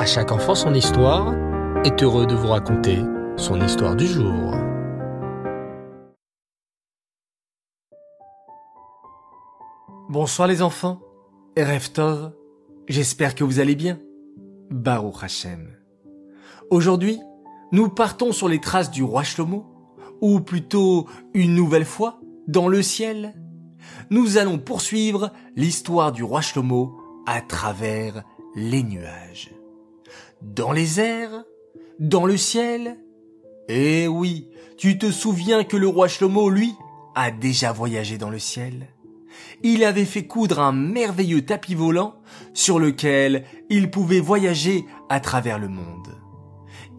À chaque enfant son histoire est heureux de vous raconter son histoire du jour. Bonsoir les enfants, Erev Tov, j'espère que vous allez bien. Baruch Hashem. Aujourd'hui, nous partons sur les traces du roi Shlomo, ou plutôt une nouvelle fois, dans le ciel. Nous allons poursuivre l'histoire du roi Shlomo à travers les nuages. Dans les airs Dans le ciel Eh oui, tu te souviens que le roi Shlomo, lui, a déjà voyagé dans le ciel. Il avait fait coudre un merveilleux tapis volant sur lequel il pouvait voyager à travers le monde.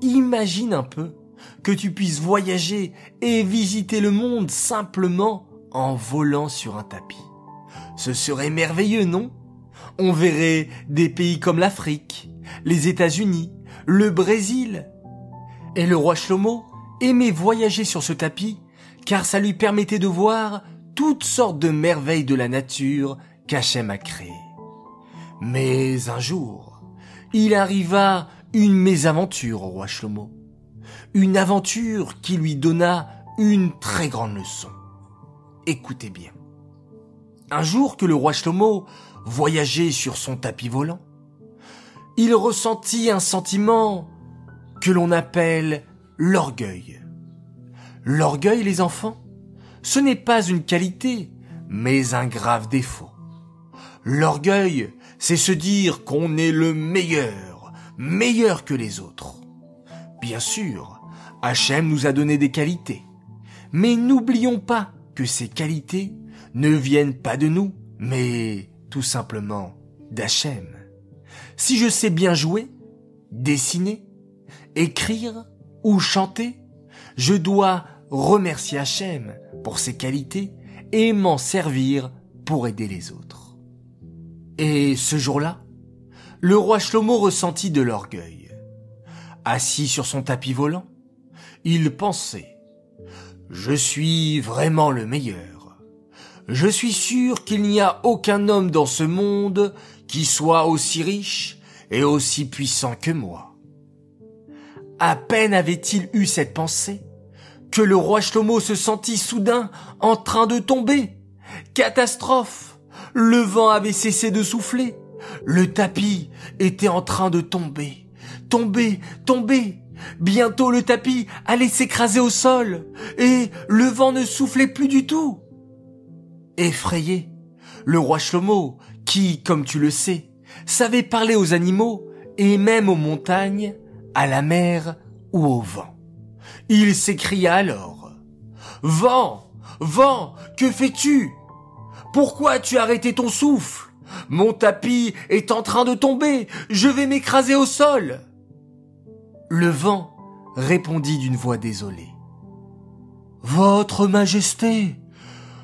Imagine un peu que tu puisses voyager et visiter le monde simplement en volant sur un tapis. Ce serait merveilleux, non? On verrait des pays comme l'Afrique, les États-Unis, le Brésil. Et le roi Shlomo aimait voyager sur ce tapis car ça lui permettait de voir toutes sortes de merveilles de la nature qu'Hachem a créées. Mais un jour, il arriva une mésaventure au roi Shlomo. Une aventure qui lui donna une très grande leçon. Écoutez bien. Un jour que le roi Shlomo voyageait sur son tapis volant, il ressentit un sentiment que l'on appelle l'orgueil. L'orgueil, les enfants, ce n'est pas une qualité, mais un grave défaut. L'orgueil, c'est se dire qu'on est le meilleur, meilleur que les autres. Bien sûr, Hachem nous a donné des qualités, mais n'oublions pas que ces qualités ne viennent pas de nous, mais tout simplement d'Hachem. Si je sais bien jouer, dessiner, écrire ou chanter, je dois remercier Hachem pour ses qualités et m'en servir pour aider les autres. Et ce jour-là, le roi Shlomo ressentit de l'orgueil. Assis sur son tapis volant, il pensait Je suis vraiment le meilleur. Je suis sûr qu'il n'y a aucun homme dans ce monde qui soit aussi riche et aussi puissant que moi. À peine avait-il eu cette pensée que le roi Shlomo se sentit soudain en train de tomber. Catastrophe Le vent avait cessé de souffler. Le tapis était en train de tomber. Tomber, tomber. Bientôt le tapis allait s'écraser au sol et le vent ne soufflait plus du tout. Effrayé, le roi Shlomo, qui, comme tu le sais, savait parler aux animaux et même aux montagnes, à la mer ou au vent. Il s'écria alors. Vent, vent, que fais-tu? Pourquoi as-tu arrêté ton souffle? Mon tapis est en train de tomber, je vais m'écraser au sol. Le vent répondit d'une voix désolée. Votre Majesté,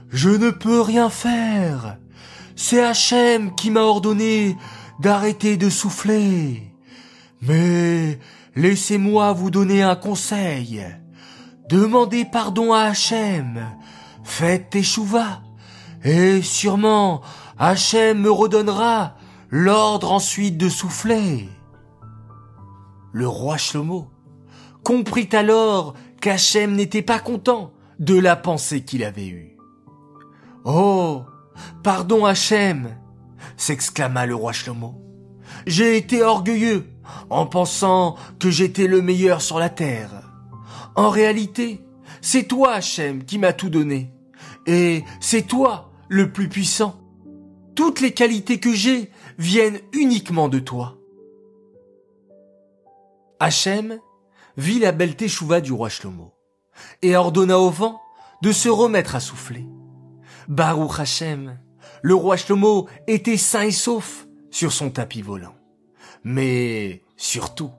je ne peux rien faire. C'est Hachem qui m'a ordonné d'arrêter de souffler. Mais laissez-moi vous donner un conseil. Demandez pardon à Hachem. Faites échouva. Et sûrement, Hachem me redonnera l'ordre ensuite de souffler. Le roi Shlomo comprit alors qu'Hachem n'était pas content de la pensée qu'il avait eue. Oh, pardon Hachem, s'exclama le roi Shlomo. J'ai été orgueilleux en pensant que j'étais le meilleur sur la terre. En réalité, c'est toi, Hachem, qui m'as tout donné. Et c'est toi, le plus puissant. Toutes les qualités que j'ai viennent uniquement de toi. Hachem vit la belle teshuva du roi Shlomo et ordonna au vent de se remettre à souffler. Baruch Hachem, le roi Shlomo était sain et sauf sur son tapis volant. Mais surtout,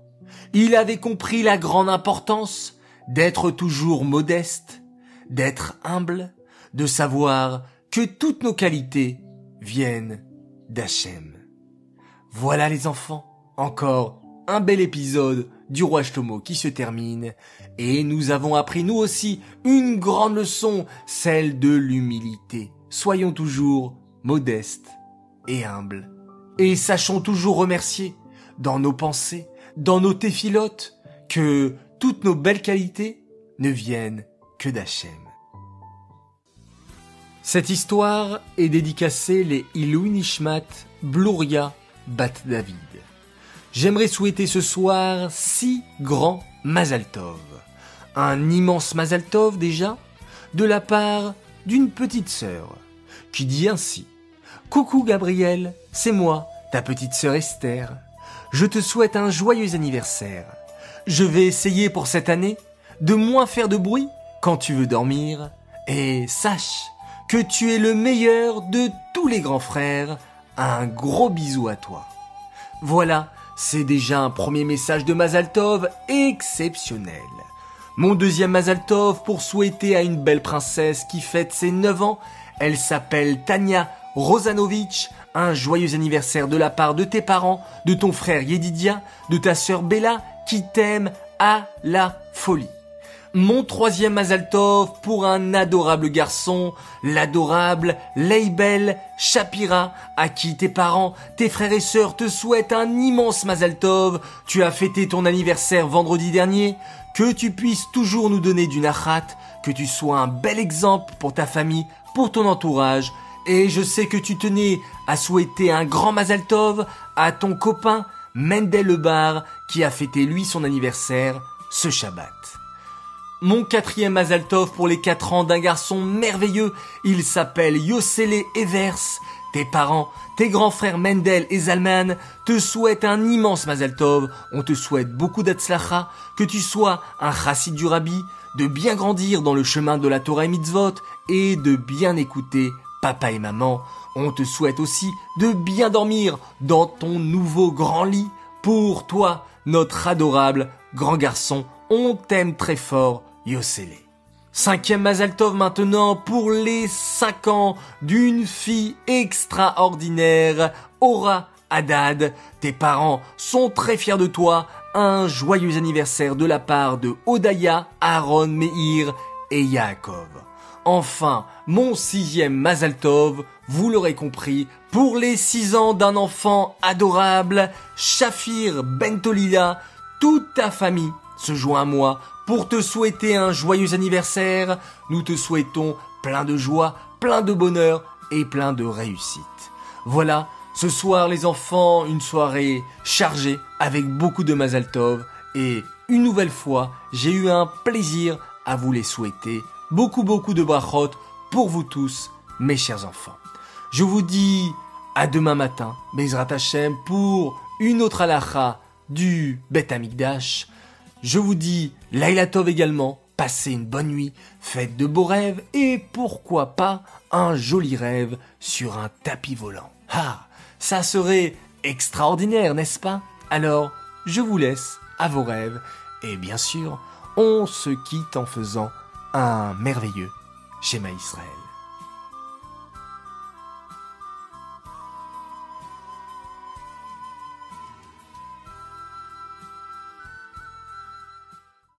il avait compris la grande importance d'être toujours modeste, d'être humble, de savoir que toutes nos qualités viennent d'Hachem. Voilà les enfants, encore un bel épisode du roi Shlomo qui se termine et nous avons appris nous aussi une grande leçon, celle de l'humilité. Soyons toujours modestes et humbles et sachons toujours remercier dans nos pensées, dans nos téphilotes, que toutes nos belles qualités ne viennent que d'Hachem. Cette histoire est dédicacée les Ilou Nishmat Bluria Bat David. J'aimerais souhaiter ce soir six grands Mazaltov. Un immense Mazaltov déjà, de la part d'une petite sœur, qui dit ainsi Coucou Gabriel, c'est moi, ta petite sœur Esther. Je te souhaite un joyeux anniversaire. Je vais essayer pour cette année de moins faire de bruit quand tu veux dormir. Et sache que tu es le meilleur de tous les grands frères. Un gros bisou à toi. Voilà, c'est déjà un premier message de Mazaltov exceptionnel. Mon deuxième Mazaltov pour souhaiter à une belle princesse qui fête ses 9 ans. Elle s'appelle Tania Rosanovitch. Un joyeux anniversaire de la part de tes parents, de ton frère Yedidia, de ta sœur Bella qui t'aime à la folie. Mon troisième Mazaltov pour un adorable garçon, l'adorable Leibel Shapira, à qui tes parents, tes frères et sœurs te souhaitent un immense Mazaltov. Tu as fêté ton anniversaire vendredi dernier. Que tu puisses toujours nous donner du nachat, que tu sois un bel exemple pour ta famille, pour ton entourage. Et je sais que tu tenais à souhaiter un grand Mazaltov à ton copain Mendel Lebar qui a fêté lui son anniversaire ce Shabbat. Mon quatrième Mazaltov pour les quatre ans d'un garçon merveilleux, il s'appelle Yossele Evers. Tes parents, tes grands frères Mendel et Zalman te souhaitent un immense Mazaltov. On te souhaite beaucoup d'Atzlacha, que tu sois un chassid du Rabbi, de bien grandir dans le chemin de la Torah et Mitzvot et de bien écouter papa et maman. On te souhaite aussi de bien dormir dans ton nouveau grand lit. Pour toi, notre adorable grand garçon, on t'aime très fort, Yossele. Cinquième Mazaltov maintenant pour les cinq ans d'une fille extraordinaire, Aura Haddad. Tes parents sont très fiers de toi. Un joyeux anniversaire de la part de Odaya, Aaron, Meir et Yaakov. Enfin, mon sixième Mazaltov, vous l'aurez compris, pour les six ans d'un enfant adorable, Shafir Bentolila, toute ta famille se joint à moi pour te souhaiter un joyeux anniversaire. Nous te souhaitons plein de joie, plein de bonheur et plein de réussite. Voilà, ce soir les enfants, une soirée chargée avec beaucoup de Mazaltov et une nouvelle fois, j'ai eu un plaisir à vous les souhaiter. Beaucoup beaucoup de brachot pour vous tous, mes chers enfants. Je vous dis à demain matin, Bezrat Hashem, pour une autre halacha du Bet Amikdash. Je vous dis Laila Tov également, passez une bonne nuit, faites de beaux rêves et pourquoi pas un joli rêve sur un tapis volant. Ah, ça serait extraordinaire, n'est-ce pas? Alors, je vous laisse à vos rêves et bien sûr, on se quitte en faisant un merveilleux schéma Israël.